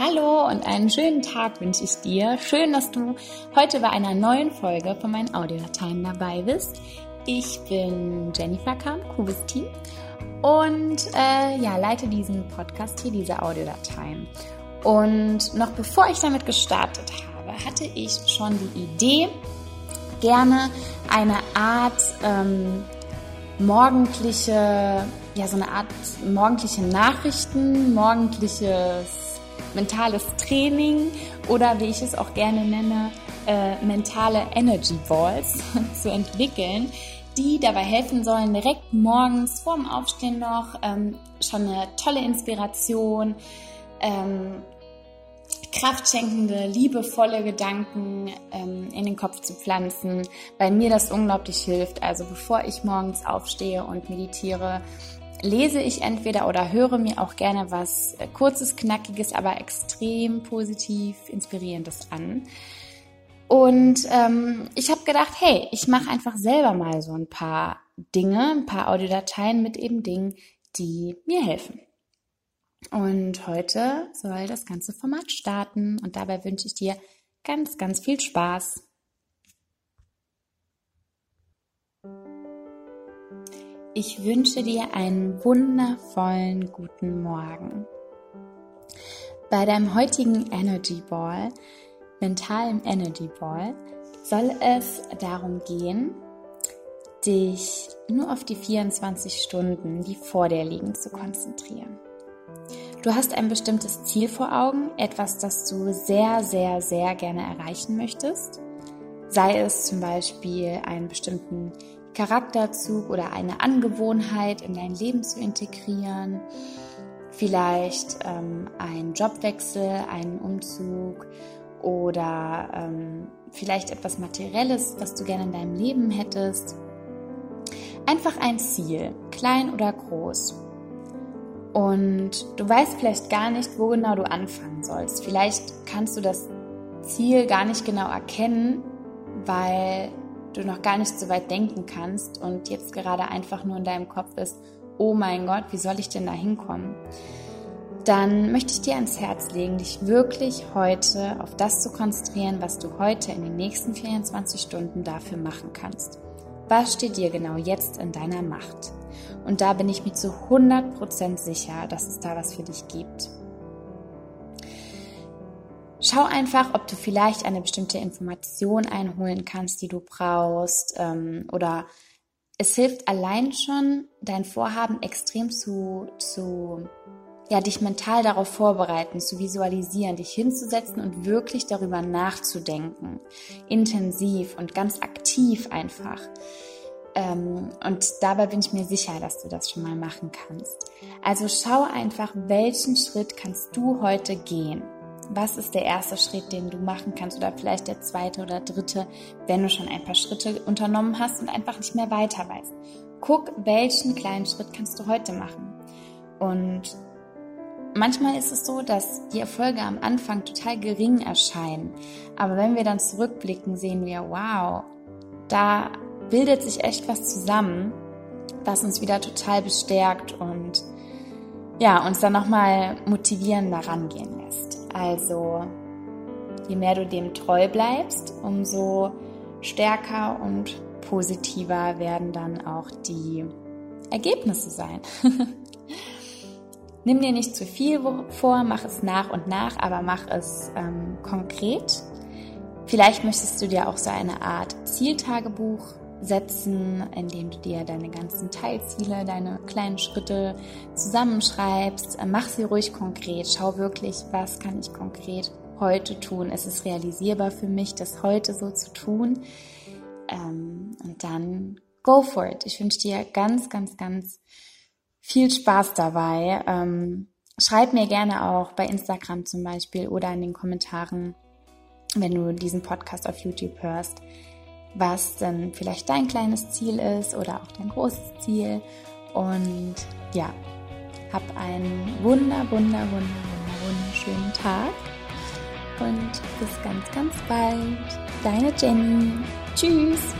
Hallo und einen schönen Tag wünsche ich dir. Schön, dass du heute bei einer neuen Folge von meinen Audiodateien dabei bist. Ich bin Jennifer Kahn, Kubis Team und äh, ja, leite diesen Podcast hier, diese Audiodateien. Und noch bevor ich damit gestartet habe, hatte ich schon die Idee, gerne eine Art ähm, morgendliche, ja, so eine Art morgendliche Nachrichten, morgendliches mentales Training oder wie ich es auch gerne nenne, äh, mentale Energy Balls zu entwickeln, die dabei helfen sollen, direkt morgens vorm Aufstehen noch ähm, schon eine tolle Inspiration, ähm, kraftschenkende, liebevolle Gedanken ähm, in den Kopf zu pflanzen, weil mir das unglaublich hilft. Also bevor ich morgens aufstehe und meditiere, lese ich entweder oder höre mir auch gerne was äh, kurzes, knackiges, aber extrem positiv inspirierendes an. Und ähm, ich habe gedacht, hey, ich mache einfach selber mal so ein paar Dinge, ein paar Audiodateien mit eben Dingen, die mir helfen. Und heute soll das ganze Format starten und dabei wünsche ich dir ganz, ganz viel Spaß. Ich wünsche dir einen wundervollen guten Morgen. Bei deinem heutigen Energy Ball, mentalen Energy Ball, soll es darum gehen, dich nur auf die 24 Stunden, die vor dir liegen, zu konzentrieren. Du hast ein bestimmtes Ziel vor Augen, etwas, das du sehr, sehr, sehr gerne erreichen möchtest. Sei es zum Beispiel einen bestimmten Charakterzug oder eine Angewohnheit in dein Leben zu integrieren. Vielleicht ähm, ein Jobwechsel, einen Umzug oder ähm, vielleicht etwas Materielles, was du gerne in deinem Leben hättest. Einfach ein Ziel, klein oder groß. Und du weißt vielleicht gar nicht, wo genau du anfangen sollst. Vielleicht kannst du das Ziel gar nicht genau erkennen, weil du noch gar nicht so weit denken kannst und jetzt gerade einfach nur in deinem Kopf ist, oh mein Gott, wie soll ich denn da hinkommen? Dann möchte ich dir ans Herz legen, dich wirklich heute auf das zu konzentrieren, was du heute in den nächsten 24 Stunden dafür machen kannst. Was steht dir genau jetzt in deiner Macht? Und da bin ich mir zu 100% sicher, dass es da was für dich gibt. Schau einfach, ob du vielleicht eine bestimmte Information einholen kannst, die du brauchst. Ähm, oder es hilft allein schon, dein Vorhaben extrem zu, zu, ja, dich mental darauf vorbereiten, zu visualisieren, dich hinzusetzen und wirklich darüber nachzudenken. Intensiv und ganz aktiv einfach. Ähm, und dabei bin ich mir sicher, dass du das schon mal machen kannst. Also schau einfach, welchen Schritt kannst du heute gehen was ist der erste Schritt, den du machen kannst oder vielleicht der zweite oder dritte, wenn du schon ein paar Schritte unternommen hast und einfach nicht mehr weiter weißt. Guck, welchen kleinen Schritt kannst du heute machen. Und manchmal ist es so, dass die Erfolge am Anfang total gering erscheinen. Aber wenn wir dann zurückblicken, sehen wir, wow, da bildet sich echt was zusammen, was uns wieder total bestärkt und ja, uns dann nochmal motivieren, da rangehen lässt. Also je mehr du dem treu bleibst, umso stärker und positiver werden dann auch die Ergebnisse sein. Nimm dir nicht zu viel vor, mach es nach und nach, aber mach es ähm, konkret. Vielleicht möchtest du dir auch so eine Art Zieltagebuch setzen, indem du dir deine ganzen Teilziele, deine kleinen Schritte zusammenschreibst. Mach sie ruhig konkret. Schau wirklich, was kann ich konkret heute tun? Ist es realisierbar für mich, das heute so zu tun? Ähm, und dann go for it. Ich wünsche dir ganz, ganz, ganz viel Spaß dabei. Ähm, schreib mir gerne auch bei Instagram zum Beispiel oder in den Kommentaren, wenn du diesen Podcast auf YouTube hörst was dann vielleicht dein kleines Ziel ist oder auch dein großes Ziel. Und ja, hab einen wunder, wunder, wunder, wunder, wunderschönen Tag und bis ganz, ganz bald. Deine Jenny. Tschüss.